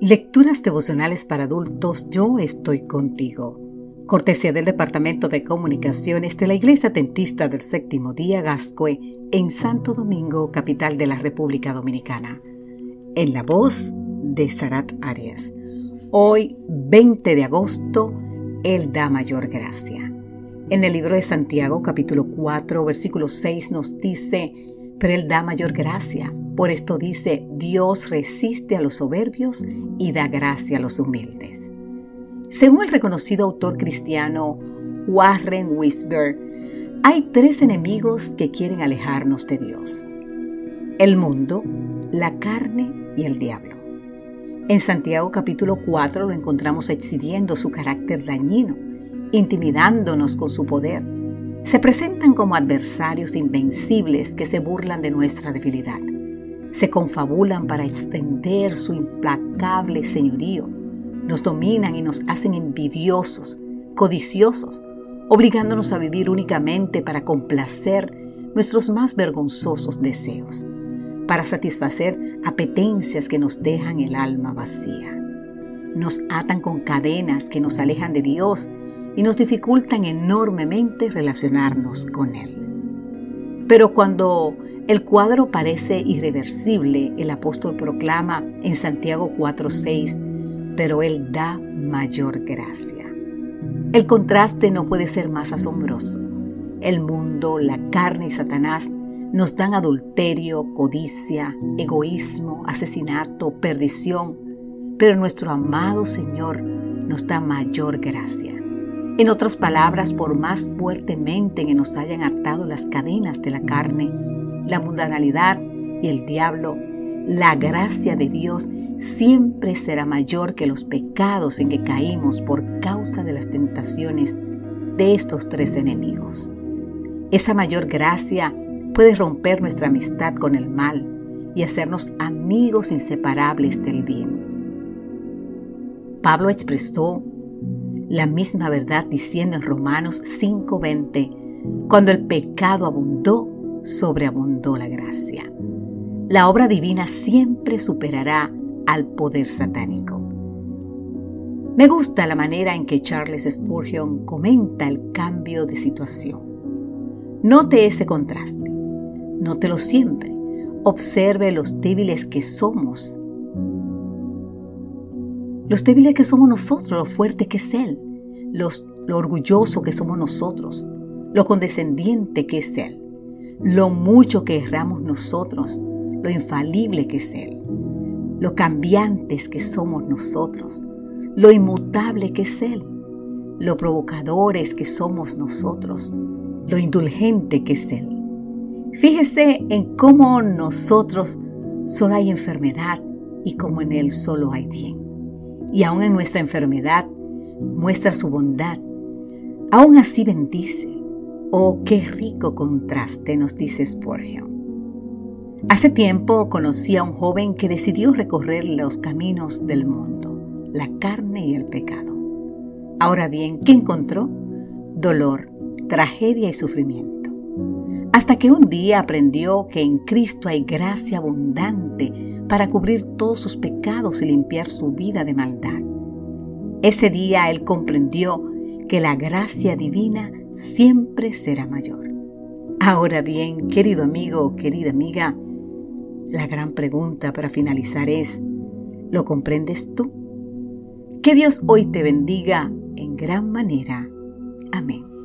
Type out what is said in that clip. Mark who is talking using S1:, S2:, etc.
S1: Lecturas devocionales para adultos Yo estoy contigo. Cortesía del Departamento de Comunicaciones de la Iglesia Tentista del Séptimo Día Gascue en Santo Domingo, capital de la República Dominicana. En la voz de Sarat Arias. Hoy, 20 de agosto, Él da mayor gracia. En el libro de Santiago, capítulo 4, versículo 6 nos dice, pero Él da mayor gracia. Por esto dice, Dios resiste a los soberbios y da gracia a los humildes. Según el reconocido autor cristiano Warren Wisber, hay tres enemigos que quieren alejarnos de Dios. El mundo, la carne y el diablo. En Santiago capítulo 4 lo encontramos exhibiendo su carácter dañino, intimidándonos con su poder. Se presentan como adversarios invencibles que se burlan de nuestra debilidad se confabulan para extender su implacable señorío. Nos dominan y nos hacen envidiosos, codiciosos, obligándonos a vivir únicamente para complacer nuestros más vergonzosos deseos, para satisfacer apetencias que nos dejan el alma vacía. Nos atan con cadenas que nos alejan de Dios y nos dificultan enormemente relacionarnos con Él. Pero cuando el cuadro parece irreversible, el apóstol proclama en Santiago 4:6, pero Él da mayor gracia. El contraste no puede ser más asombroso. El mundo, la carne y Satanás nos dan adulterio, codicia, egoísmo, asesinato, perdición, pero nuestro amado Señor nos da mayor gracia. En otras palabras, por más fuertemente que nos hayan atado las cadenas de la carne, la mundanalidad y el diablo, la gracia de Dios siempre será mayor que los pecados en que caímos por causa de las tentaciones de estos tres enemigos. Esa mayor gracia puede romper nuestra amistad con el mal y hacernos amigos inseparables del bien. Pablo expresó la misma verdad diciendo en Romanos 5:20, cuando el pecado abundó, sobreabundó la gracia. La obra divina siempre superará al poder satánico. Me gusta la manera en que Charles Spurgeon comenta el cambio de situación. Note ese contraste, nótelo siempre, observe los débiles que somos los débiles que somos nosotros, lo fuerte que es Él, los, lo orgulloso que somos nosotros, lo condescendiente que es Él, lo mucho que erramos nosotros, lo infalible que es Él, lo cambiantes que somos nosotros, lo inmutable que es Él, lo provocadores que somos nosotros, lo indulgente que es Él. Fíjese en cómo nosotros solo hay enfermedad y cómo en Él solo hay bien y aún en nuestra enfermedad muestra su bondad. Aún así bendice. Oh, qué rico contraste, nos dice Spurgeon. Hace tiempo conocí a un joven que decidió recorrer los caminos del mundo, la carne y el pecado. Ahora bien, ¿qué encontró? Dolor, tragedia y sufrimiento. Hasta que un día aprendió que en Cristo hay gracia abundante para cubrir todos sus pecados y limpiar su vida de maldad. Ese día él comprendió que la gracia divina siempre será mayor. Ahora bien, querido amigo, querida amiga, la gran pregunta para finalizar es, ¿lo comprendes tú? Que Dios hoy te bendiga en gran manera. Amén.